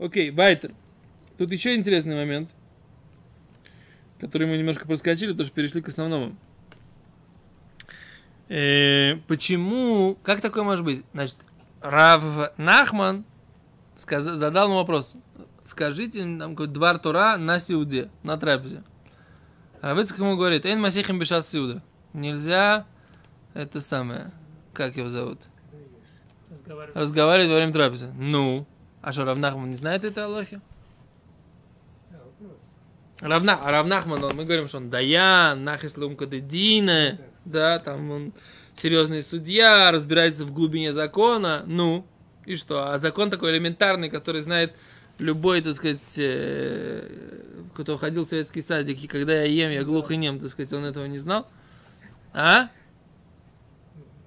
Окей, Вайтер. Тут еще интересный момент, который мы немножко проскочили, потому что перешли к основному. Э, почему, как такое может быть? Значит, Рав Нахман сказал, задал ему вопрос. Скажите нам какой двор Тура на Сиуде, на трапезе. Равицк ему говорит, Эйн Масихим Бешас Сиуда. Нельзя это самое, как его зовут? Разговаривать. Разговаривать во время трапезы. Ну, а что, Равнахман не знает это Аллахи? Да, вопрос. Равна, а Равнахман, мы говорим, что он Даян, Нахис Лумкадедина, да, там он серьезный судья, разбирается в глубине закона, ну, и что? А закон такой элементарный, который знает любой, так сказать, э, кто ходил в советский садик, и когда я ем, я глух и нем, так сказать, он этого не знал? А?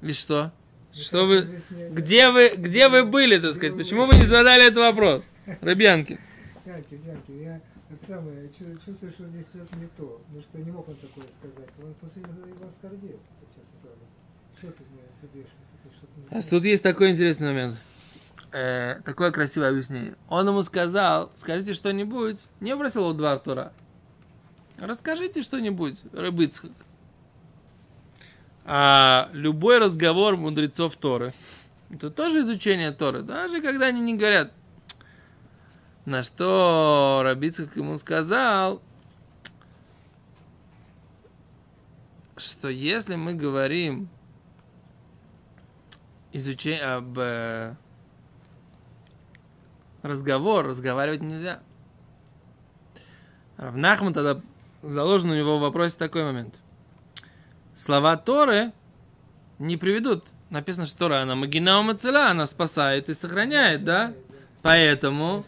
И что? Что вы, где вы, где вы были, так сказать? Почему вы не задали этот вопрос? Рыбьянки. Янки, Янки, я это самое, чувствую, что здесь что-то не то. Потому что не мог он такое сказать. Он после этого его оскорбил, честно. Что ты мне собьешь? А Тут есть такой интересный момент. Э, такое красивое объяснение. Он ему сказал, скажите что-нибудь. Не бросил его два Артура. Расскажите что-нибудь, Рыбыцхак. А любой разговор мудрецов Торы, это тоже изучение Торы, даже когда они не говорят. На что Рабицкак ему сказал, что если мы говорим изучение об э, разговор, разговаривать нельзя. Равнахман тогда заложен у него в вопросе такой момент. Слова Торы не приведут. Написано, что Тора, она магина умацела, она спасает и сохраняет, да? Поэтому,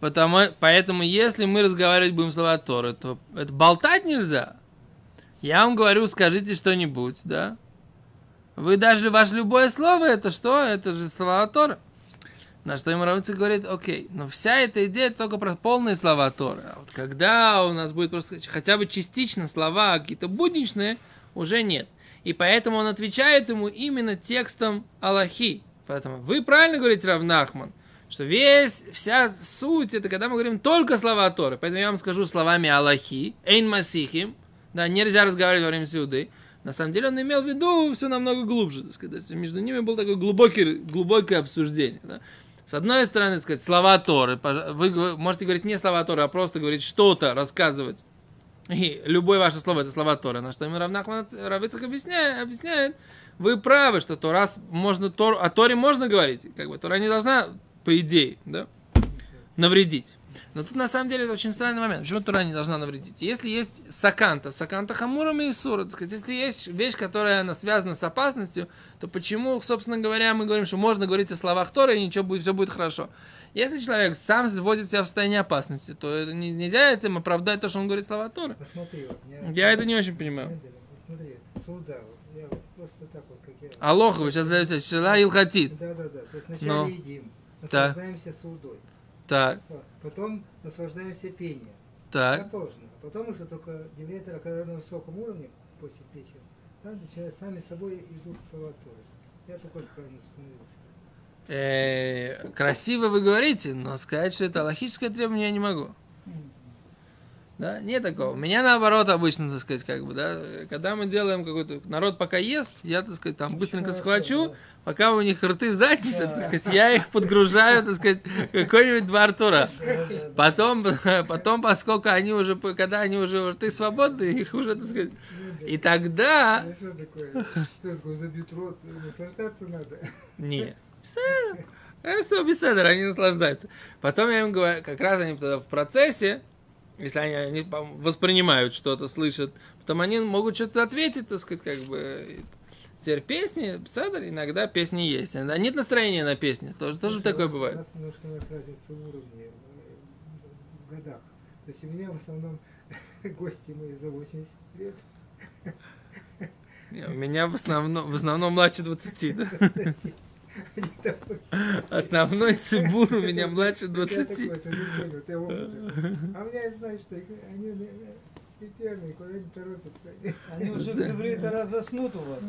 потому, поэтому, если мы разговаривать будем слова Торы, то это болтать нельзя. Я вам говорю, скажите что-нибудь, да? Вы даже ваше любое слово, это что? Это же слова Торы. На что ему Равицкак говорит, окей, но вся эта идея только про полные слова Торы. А вот когда у нас будет просто хотя бы частично слова какие-то будничные, уже нет. И поэтому он отвечает ему именно текстом Аллахи. Поэтому вы правильно говорите, Равнахман, что весь, вся суть, это когда мы говорим только слова Торы. Поэтому я вам скажу словами Аллахи, Эйн Масихим, да, нельзя разговаривать во время сюды. На самом деле он имел в виду все намного глубже, так сказать. Между ними было такое глубокий, глубокое обсуждение. да. С одной стороны, так сказать, слова Торы. Вы можете говорить не слова Торы, а просто говорить что-то, рассказывать. И любое ваше слово это слова Торы. На что ему Равнахман Равицах объясняет, объясняет, вы правы, что то раз можно Тору, о Торе можно говорить, как бы Тора не должна, по идее, да, навредить. Но тут на самом деле это очень странный момент. Почему Тора не должна навредить? Если есть саканта, саканта хамурам и сура, сказать, если есть вещь, которая она связана с опасностью, то почему, собственно говоря, мы говорим, что можно говорить о словах Тора и ничего будет, все будет хорошо. Если человек сам вводит себя в состояние опасности, то нельзя этим оправдать то, что он говорит слова Торы. Посмотри, вот, меня- Я это не очень понимаю. Смотри, суда, вот, я вот просто так вот, как я... Алоха, вы сейчас задаете Шила Илхатит. Да, да, да. То есть Но. вначале едим, Так. наслаждаемся судой, Так, потом наслаждаемся пением. так. Так положено. А потом уже только девятера, когда на высоком уровне, после песен, да, начинают сами собой идут слова Торы. Я такой правильно становился. Э, красиво вы говорите, но сказать, что это логическое требование, я не могу. Да, нет такого. У меня наоборот обычно, так сказать, как бы, да, когда мы делаем какой-то, народ пока ест, я, так сказать, там быстренько схвачу, да. пока у них рты заняты, так сказать, я их подгружаю, так сказать, какой-нибудь два Артура. Потом, потом, поскольку они уже, когда они уже рты свободны, их уже, так сказать, и тогда... Что такое? Что такое, забьют рот, наслаждаться надо. Не. Беседа. Э, Все беседа, они наслаждаются. Потом я им говорю, как раз они тогда в процессе, если они, они воспринимают что-то, слышат, потом они могут что-то ответить, так сказать, как бы. Теперь песни, беседа, иногда песни есть. Иногда нет настроения на песни. Тоже, тоже Слушай, такое у нас- бывает. У нас немножко у нас разница в уровне, э, в годах. То есть у меня в основном гости мои за 80 лет. Не, У меня в основном, в основном младше 20, да? Они такой, Основной цибур у меня младше я 20. такой, ты не понял, ты опытный. А у меня, знаешь, что они э, степенные, куда не торопятся. Они уже в иврите раз заснут у вас.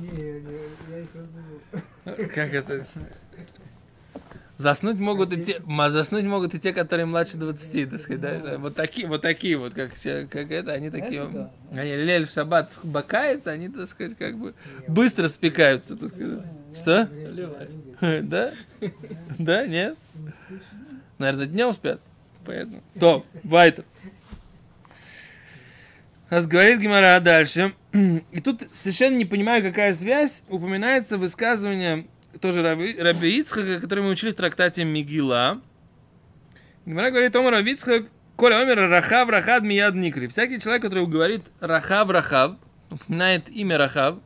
Не, не, я их разбужу. Как это? Заснуть могут и те, заснуть могут и те, которые младше 20, так сказать, да. Вот такие, вот такие вот, как, как это, они такие, Это да. они лель в шаббат бакается, они, так сказать, как бы быстро спекаются, так сказать. Что? Да? Да, нет? Наверное, днем спят. Поэтому. То, Вайтер. Раз говорит Гимара дальше. И тут совершенно не понимаю, какая связь упоминается высказывание тоже Раби, Раби Ицхака, которое мы учили в трактате Мигила. Гимара говорит, Омар Раби Ицхак, Коля Омер Рахав Рахад Мияд Никри. Всякий человек, который говорит Рахав Рахав, упоминает имя Рахав,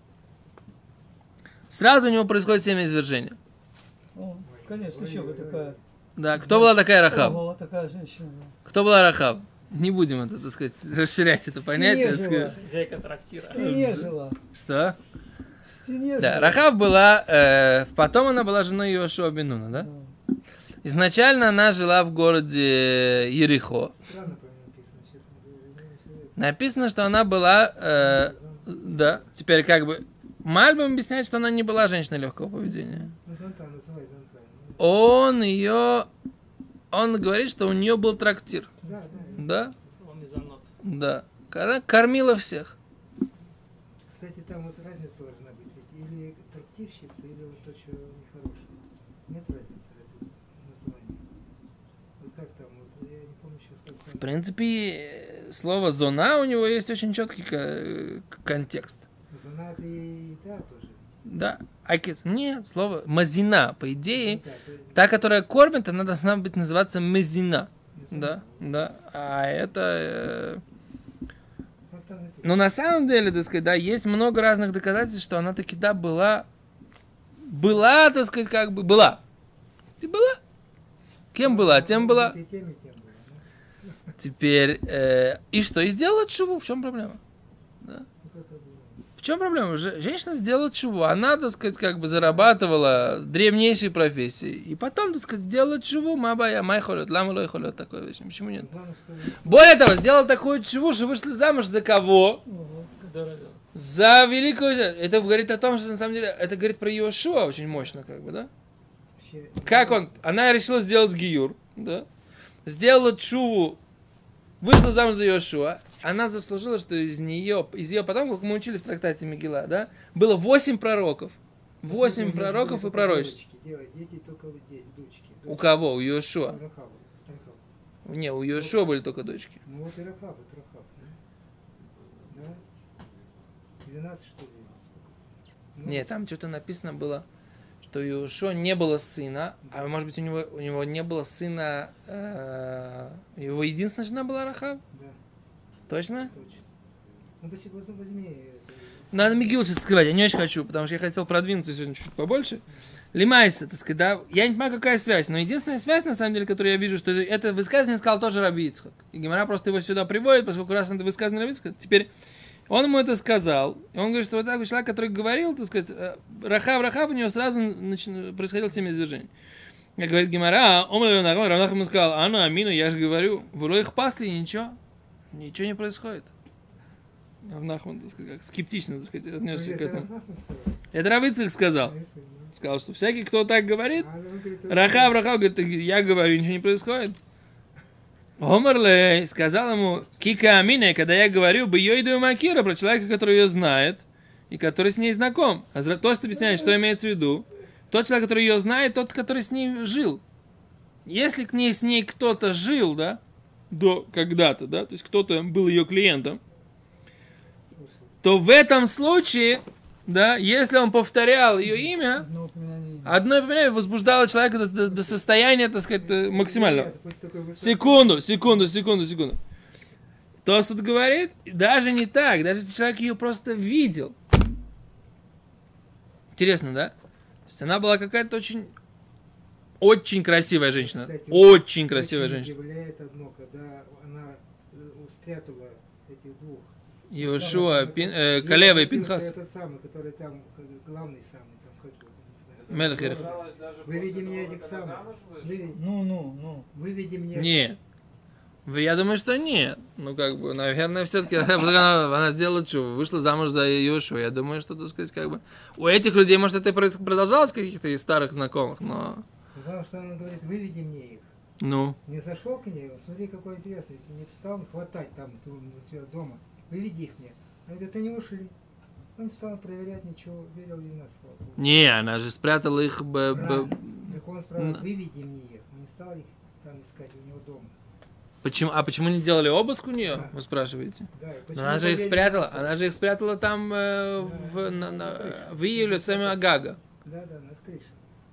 сразу у него происходит семя извержения. О, конечно, еще бы такая. Да, кто была такая Рахав? Ого, такая женщина. Кто была Рахав? Не будем это, так сказать, расширять это понятие. жила. сказать. Хозяйка трактира. В стене жила. Что? В стене Да, жила. Рахав была, э, потом она была женой Йошуа Бенуна, да? Изначально она жила в городе Ерихо. Странно про нее написано, Написано, что она была, э, да, теперь как бы, Мальбам объясняет, что она не была женщиной легкого поведения. Он ее, он говорит, что у нее был трактир, Да, да. да, Он мезонот. да. Она кормила всех. Кстати, там вот разница должна быть. Ведь или трактирщица, или вот то, что нехорошее. Нет разницы разве в названии? Вот как там, вот я не помню сейчас, как В принципе, э, слово «зона» у него есть очень четкий ко- Занат и та тоже. Да. Акис. Нет, слово «мазина». По идее, Ну да, то есть та, которая кормит, она должна быть называться «мазина». Да, да. А это... э, написано? Ну, на самом деле, так сказать, да, есть много разных доказательств, что она таки, да, была... Была, так сказать, как бы... Была. И была. Кем была? Тем была. Тем, была. ну. Теперь... э, и что? И сделала чего? В чем проблема? Ну, как это было? В чем проблема? Же- Женщина сделала чего? Она, так сказать, как бы зарабатывала древнейшей профессии. И потом, так сказать, сделала чего? Мабая, май холет, лама лой холет, такое вещь. Почему нет? Более того, сделала такую чего, что вышли замуж за кого? За великую... Это говорит о том, что на самом деле, это говорит про Иошуа очень мощно, как бы, да? Как он? Она решила сделать гиюр, да? Сделала чуву, вышла замуж за Иошуа. Она заслужила, что из нее, из ее потомков, как мы учили в трактате Мегила, да, было восемь пророков. Восемь У них же пророков и пророчеств. У кого? У. Рахава, Рахава. Не, у Иошуа были только дочки. Ну вот и Рахав, это Рахав. Да? да? 12 что ли? Ну, Не, там что-то написано было, что у Иошуа не было сына, а может быть у него, у него не было сына, э, его единственная жена была Рахав? Да, Точно? точно. Ну возьми, Надо Мигил сейчас скрывать, я не очень хочу, потому что я хотел продвинуться сегодня чуть-чуть побольше. Лимайса, так сказать, да, я не понимаю, какая связь, но единственная связь, на самом деле, которую я вижу, что это, это высказывание сказал тоже Раби Ицхак. И Гимара просто его сюда приводит, поскольку раз это высказывание Раби Ицхак, теперь он ему это сказал, и он говорит, что вот такой человек, который говорил, так сказать, э, Рахав, Рахав, у него сразу нач- происходило семя извержений. Я говорит Гимара, а Равнах ему сказал, а ну, Амину, я же говорю, в их пасли, ничего, ничего не происходит. Равнахман, так сказать, как скептично, так сказать, ну, отнесся к это этому. Это Равицах сказал. А ну, Сказал, что всякий, кто так говорит, Рахав, Рахав, говорит, «Так я говорю, ничего не происходит. Омарле сказал ему, Кика Амина, когда я говорю, бы Йойду Макира, про человека, который ее знает, и который с ней знаком. А Тост объясняет, что имеется в виду. Тот человек, который ее знает, тот, который с ней жил. Если к ней с ней кто-то жил, да, до когда-то, да, то есть кто-то был ее клиентом, то в этом случае, да, если он повторял ее имя, Одно упоминание. Одно упоминание возбуждало человека до, до- до состояния, так сказать, э, максимального. Секунду, секунду, секунду, секунду. Тосут говорит, даже не так, даже если человек ее просто видел. Интересно, да? То есть она была какая-то очень, очень красивая женщина. Кстати, Очень красивая очень женщина. удивляет одно, когда она э, спрятала этих двух. Иошуа, Самый- Пин- э, Калева и Пинхас. Этот самый, который там, главный самый, там, как его. Выведи мне этих самых. Выведи, Ну, ну, ну. выведи мне. Не. Я думаю, что нет. Ну, как бы, наверное, все-таки она, она сделала что? Вышла замуж за Иошуа. Я думаю, что, так сказать, как бы... У этих людей, может, это и продолжалось каких-то из старых знакомых, но... Потому что он говорит, выведи мне их. Ну, Не зашел к ней, смотри, какой интересный, не встал хватать там у тебя дома, выведи их мне. Она говорит, они ушли. Он не стал проверять ничего, верил ей на слово. не, она же спрятала их... б- б-. Так он сказал, на- выведи мне их. Он не стал их там искать у него дома. Почему, а почему не делали обыск у нее, Да. вы спрашиваете? Да, Но она же их спрятала, на она же их спрятала там э, в, на- на- в июле сами Агага. Да, да, на крыше.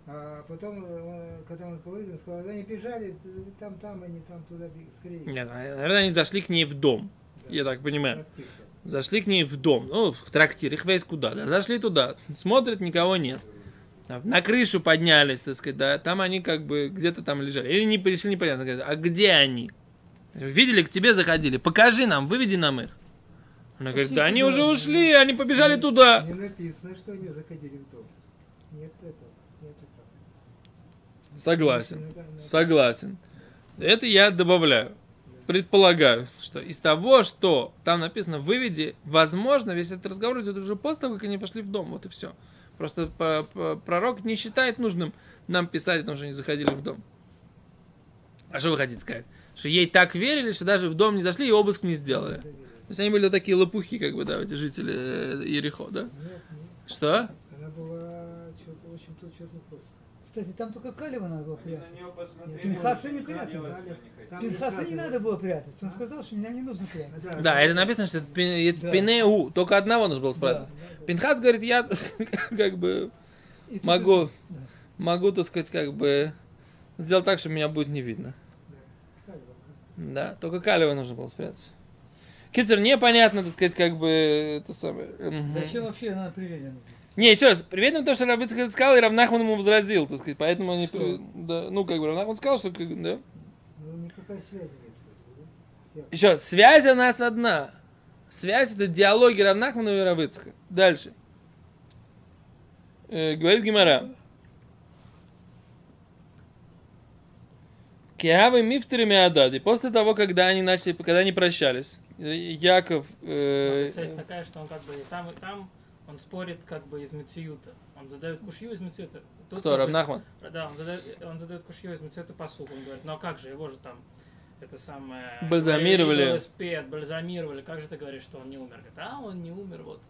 А потом, э, когда он говорит, он сказал, они бежали, там, там, они там туда скорее. Нет, наверное, они зашли к ней в дом, Да. я так понимаю. Трактир. Зашли к ней в дом, ну, в трактир, их весь куда, да. Зашли туда, смотрят, никого нет. А На крышу поднялись, так сказать, да, там они как бы где-то там лежали. Или не пришли, непонятно, говорят, а где они? Видели, к тебе заходили, покажи нам, выведи нам их. Она говорит, да они уже ушли, они побежали туда. Не написано, что они заходили в дом. Нет этого. Согласен, согласен. Это я добавляю. Предполагаю, что из того, что там написано «выведи», возможно, весь этот разговор идет уже после того, как они пошли в дом. Вот и все. Просто пророк не считает нужным нам писать о том, что они заходили в дом. А что вы хотите сказать? Что ей так верили, что даже в дом не зашли и обыск не сделали. То есть они были такие лопухи, как бы, да, эти жители э, Ерехо, да? Нет, нет. Что? Она была что-то очень тут что-то просто. Кстати, там только Калева надо было Они на прятать. нее посмотрели. Пинхаса не не Пинхаса не надо было прятать. Он сказал, что меня не нужно прятать. Да, это написано, что это Да. пинеу, только одного нужно было спрятать. Да, Пинхас говорит, я как бы могу, могу, так сказать, как бы сделать так, что меня будет не видно. да. Да, только Калева нужно было спрятать. Китер, непонятно, так сказать, как бы это самое. Зачем вообще она приведена? Не, еще раз, привет нам то, что это сказал, и Равнахман ему возразил, так сказать, поэтому они, Что? при- да, ну, как бы, Равнахман сказал, что, как, да. Ну, никакой связи нет. Еще, раз, связь у нас одна. Связь это диалоги Равнахмана и Равицка. Дальше. Э, говорит Гимара. Киавы мифтерами Адады. После того, когда они начали, когда они прощались, Яков, э, Связь такая, что он как бы и там, и там он спорит как бы из Мециюта. Он задает кушью из Мециюта. Тут кто, Равнахман? Да, он задает, он задает кушью из Мециюта посук. Он говорит, ну а как же, его же там это самое... Бальзамировали. Велосипед, бальзамировали. Как же ты говоришь, что он не умер? Говорит, а он не умер, вот.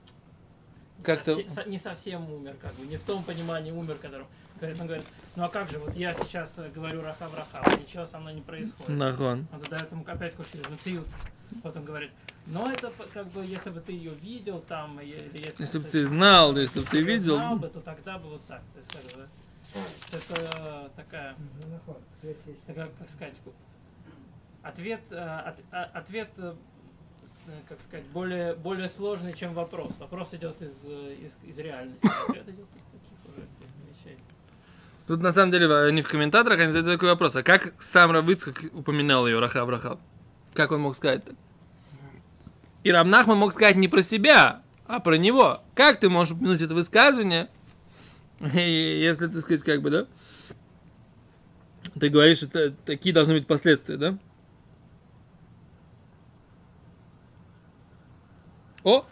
Не Как-то- совсе- со- не совсем умер, как бы, не в том понимании умер, которым... Говорит, он говорит, ну а как же, вот я сейчас э, говорю раха раха, ничего со мной не происходит. Нахон. Он задает ему опять кушью, Мациют. Вот он говорит, но это п- как бы, если бы ты ее видел там, или если, Если бы ты знал, если бы ты видел. знал бы, то тогда бы вот так. То есть, как бы, это такая, Ну, такая, как сказать, ответ, э, от- а- ответ, э, э, как сказать, более, более сложный, чем вопрос. Вопрос идет из, из, из реальности, а ответ идет из таких уже вещей. Тут на самом деле они в комментаторах они задают такой вопрос. А как сам Равицкак упоминал ее Рахав Рахав? Как он мог сказать так? И Рамнахман мог сказать не про себя, а про него. Как ты можешь упомянуть это высказывание, если, так сказать, как бы, да? Ты говоришь, что та- такие должны быть последствия, да? О!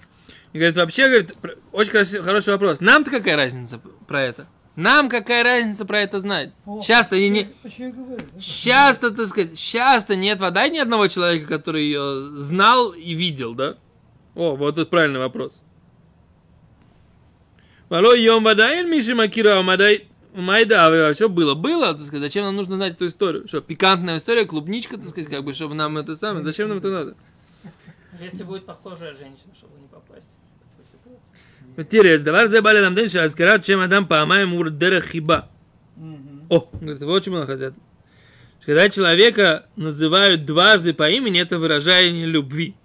И говорит, вообще, говорит, очень хороший вопрос. Нам-то какая разница про это? Нам какая разница про это знать? О, Часто и не... Почему я говорю? да? Часто, так сказать, часто нет вода ни одного человека, который ее знал и видел, да? О, вот это правильный вопрос. Вало йом вода или Миши Макира Мадай Майда, а что было? Было, так сказать, зачем нам нужно знать эту историю? Что, пикантная история, клубничка, так сказать, как бы, чтобы нам это самое, зачем нам это надо? Если будет похожая женщина, чтобы не попасть в давай забали нам день, что аскарат, чем адам памаем ур дерех хиба. О, говорит, вот чему хотят. Когда человека называют дважды по имени, это выражение любви.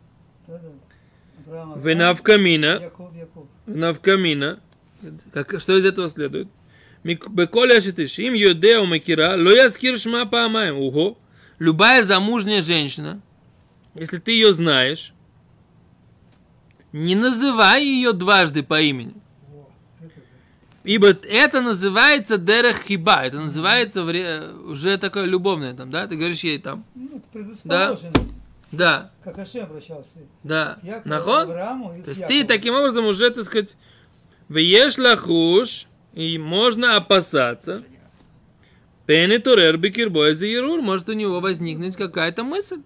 Венавкамина, Яков, Яков. навкамина. Как, что из этого следует? Беколя шитышим юдео макира, лояскир шма паамаем. Уго. Любая замужняя женщина, если ты ее знаешь, не называй ее дважды по имени. Да. Ибо это называется дерех хиба, это называется уже такое любовное там, да? Ты говоришь ей там, Ну, это предрасположенность. да, Как Ашем обращался. да, нахон? То есть ты таким образом уже, так сказать, веешь лахуш, и можно опасаться. Пенетурер бикирбой за ерур, может у него возникнуть какая-то мысль.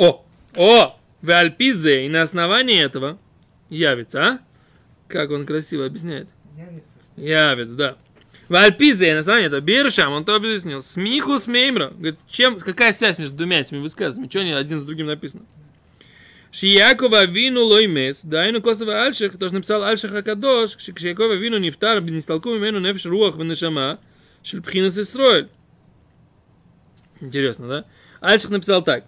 О, о, в Альпизе, и на основании этого явится, а? Как он красиво объясняет. Явится, что Явец, да. В Альпизе, на самом деле, Биршам, он то объяснил. Смиху с Меймра. Говорит, чем, какая связь между двумя этими высказываниями? Что они один с другим написано? Шиякова вину лоймес, дайну косова альших, тоже написал альших акадош, шиякова вину нефтар, бенистолку имену нефш руах венешама, шельпхинас Исроэль. Интересно, да? Альших написал так,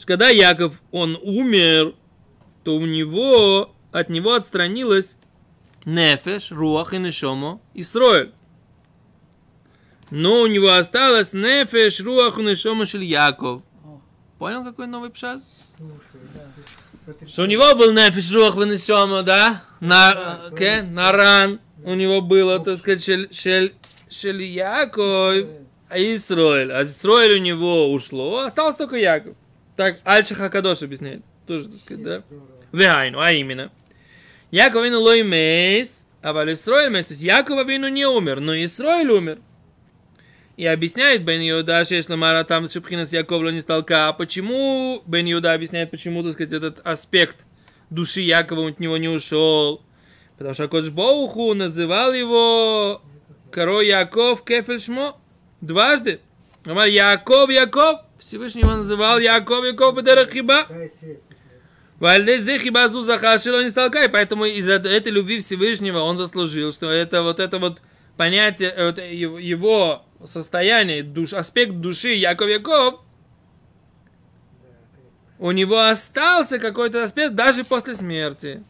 что когда Яков, он умер, то у него, от него отстранилась нефеш, руах и нешомо, Исроэль. Но у него осталось нефеш, руах и нешомо Яков. Понял, какой новый пшат? Что у него был нефиш руах вынесема, да? На, ке, на ран у него было, так сказать, шель, шель, шель Яков, а Исроэль. А Исроэль у него ушло, остался только Яков. Так Альша Хакадош объясняет. Тоже, так сказать, да? Вегайну, а именно. Яков вину лой мейс, а валь Исроэль мейс. То есть Якова вину не умер, но Исроэль умер. И объясняет Бен Юда, что если Мара там Шипхина с Яковлем не столка, а почему Бен Юда объясняет, почему, так сказать, этот аспект души Якова от него не ушел. Потому что Кодж Боуху называл его корой Яков Кефельшмо дважды. Амар Яков, Яков, Всевышний его называл Яков, Яков, такая? Вальдезе хибазу захашило не столкай, поэтому из-за этой любви Всевышнего он заслужил, что это вот это вот понятие, э, вот его- его состояние, душ, аспект души Яков Яков, у него остался какой-то аспект даже после смерти.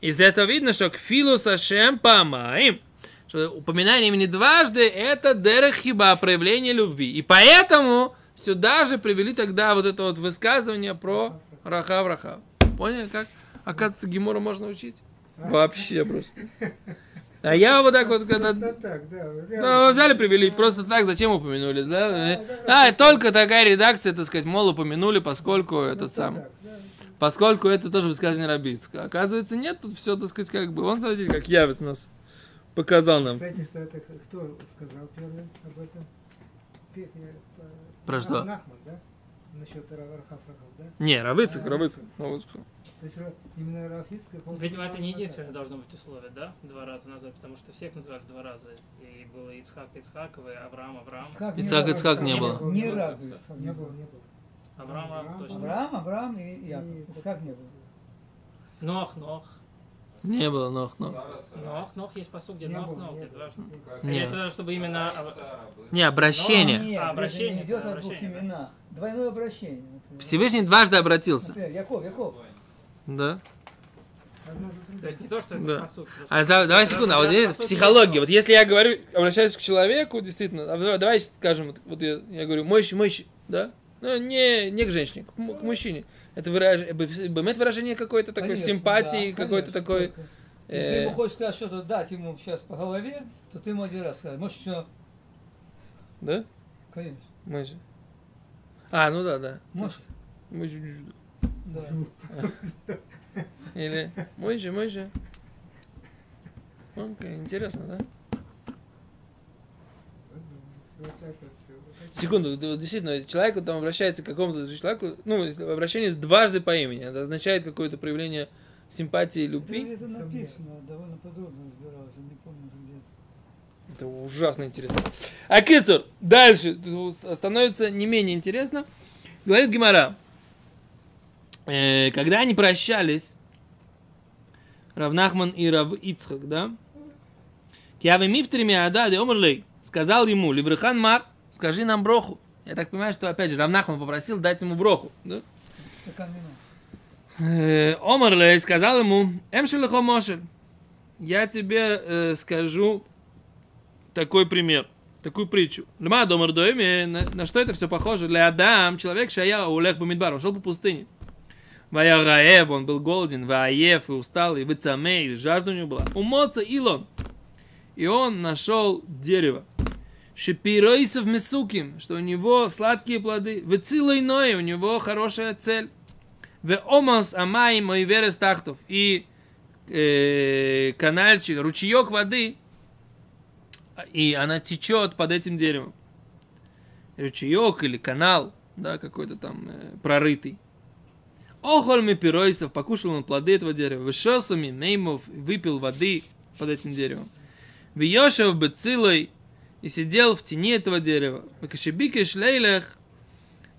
Из этого видно, что к филу сашем памаим, что упоминание имени дважды это дерех хиба, проявление любви. И поэтому сюда же привели тогда вот это вот высказывание про рахав рахав. Поняли, как? Оказывается, Гимора можно учить? Вообще просто. А я вот так вот, когда... Просто так, да. Ну, взяли, привели, просто так, зачем упомянули, да? А, и только такая редакция, так сказать, мол, упомянули, поскольку этот сам, так, да. поскольку это тоже высказывание Рабицка. Оказывается, нет, тут все, так сказать, как бы, он, смотрите, как явец нас показал нам. Кстати, что это кто сказал первый об этом? Пе- э, Про что? Нахман, да? Насчет Ра- Рахав Рахав, да? Не, Равыцик, А, Равыцик. Равыцик. То есть именно Рафицкак, он... Видимо, это не единственное должно быть условие, да? Два раза назвать, потому что всех называли два раза. И было Ицхак Ицхакова, и Авраам Авраам. Ицхак Ицхак. Ицхак не было. Ни разу Ицхак. Не было, не было. Авраам Авраам, точно. Авраам, Авраам и Яков. Ицхак не было. Нох, Нох. Не было, нох, нох. Нох, Нох есть посуд, где Не Нох, Нох, не где было. дважды. Не. Или это чтобы именно... Не, обращение. Нет, А, обращение, не идет от двух обращение, да. имена. Двойное обращение. например. Всевышний дважды обратился. Например, Яков, Яков. Да. То есть не то, что это Да. посуд. А да- давай секунду, а вот здесь психология. Вот если я говорю, обращаюсь к человеку, действительно, а давай, давай скажем, вот, вот я, я говорю, мойщи, мойщи, да? Ну, не, не к женщине, к, к мужчине. Это выражение, бывает выражение какой-то такой Конечно, симпатии, да, какой-то такой... только. Если э, ему хочешь сказать что-то, дать ему сейчас по голове, то ты ему один раз скажешь. Может, что... Да? Конечно. Мойши. А, ну да, да. Может. Мойши. Да. Или мойши, мойши. Окей, интересно, да? Вот так вот. Секунду, действительно, человеку там обращается к какому-то человеку, ну, обращение дважды по имени, это означает какое-то проявление симпатии, любви. Это Сомнения. написано, довольно подробно разбирался, не помню где. Это ужасно интересно. А Кицур, дальше становится не менее интересно. Говорит Гимара, э, когда они прощались, Равнахман и Рав Ицхак, да? Киаве мифтрими адады омрлей, сказал ему, Либрахан Мар, скажи нам броху. Я так понимаю, что опять же Равнахман попросил дать ему броху, да? Э, Омарлей сказал ему, Эмшелехо Мошель, я тебе э, скажу такой пример, такую притчу. Льма домар доиме, на, на что это все похоже? Для Адам, человек шая улех бамидбар, он шел по пустыне. Вая Раев, он был голоден, Ваев и устал, и Вицаме, и жажда у него была. Умоца Илон. И он нашел дерево. Шипиройсов Месуким, что у него сладкие плоды. Вецилой Ной, у него хорошая цель. В омос амай мой верес тахтов. И э, канальчик, ручеек воды и она течет под этим деревом. Ручеек или канал, да, какой-то там э, прорытый. Охольми пиройсов, покушал он плоды этого дерева. Вышелсами меймов, выпил воды под этим деревом. Вьешев бецилой и сидел в тени этого дерева. Кашибике шлейлех,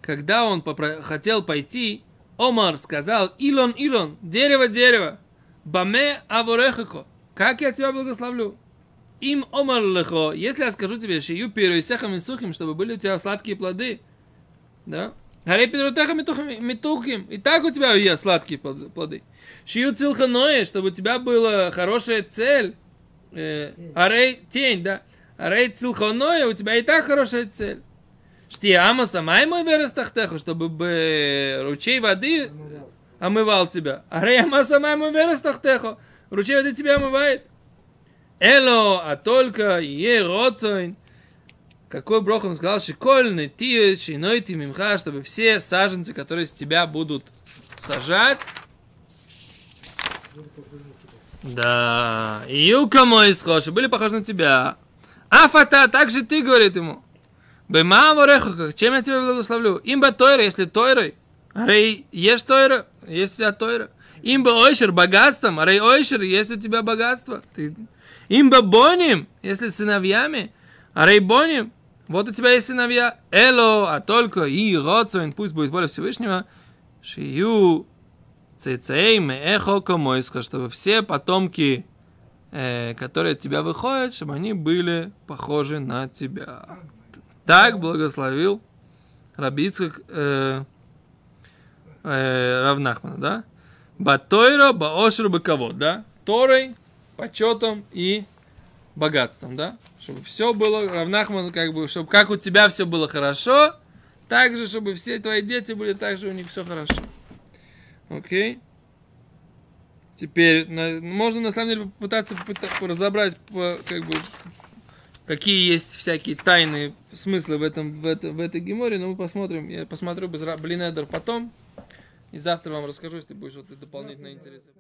когда он попро- хотел пойти, Омар сказал, Илон, Илон, дерево, дерево, баме аворехако, как я тебя благословлю. Им омар лехо, если я скажу тебе, шию пиройсехам и сухим, чтобы были у тебя сладкие плоды, да? Гарей пиротеха митухим, и так у тебя есть сладкие плод- плоды. Шию цилханое, чтобы у тебя была хорошая цель, э, арей, тень, да? Арей цилханое, у тебя и так хорошая цель. Штиама самай мой верестахтеху, чтобы бы ручей воды Омывал. тебя. А Рейма самая мой верестахтеху. Ручей воды тебя омывает. Эло, а только е роцойн. Какой брох он сказал, шикольный ты, шиной ты мимха, чтобы все саженцы, которые с тебя будут сажать, да, юка мой схожи, были похожи на тебя. Афата, так же ты, говорит ему. Бемаму рехука, чем я тебя благословлю? Имба тойра, если тойрой. Рей, ешь тойра, есть у тебя тойра. Имба ойшер, богатством. Рей ойшер, есть у тебя богатство. Ты... Имба боним, если сыновьями. А рей боним, вот у тебя есть сыновья. Эло, а только и родцовин, пусть будет воля Всевышнего. Шию цейцей меэхо комойсха, чтобы все потомки, э, которые от тебя выходят, чтобы они были похожи на тебя. Так благословил Рабицкак э, э, Равнахмана, да? Батойра, Баошру, Баковод, да? Торой, почетом и богатством, да? Чтобы все было, Равнахман, как бы, чтобы как у тебя все было хорошо, так же, чтобы все твои дети были, так же у них все хорошо. Окей? Теперь, на- можно на самом деле попытаться попыта- разобрать, по- как бы, какие есть всякие тайные смыслы в, этом, в, это, в этой геморе, но мы посмотрим. Я посмотрю Блинедер потом. И завтра вам расскажу, если будет что-то дополнительно интересное.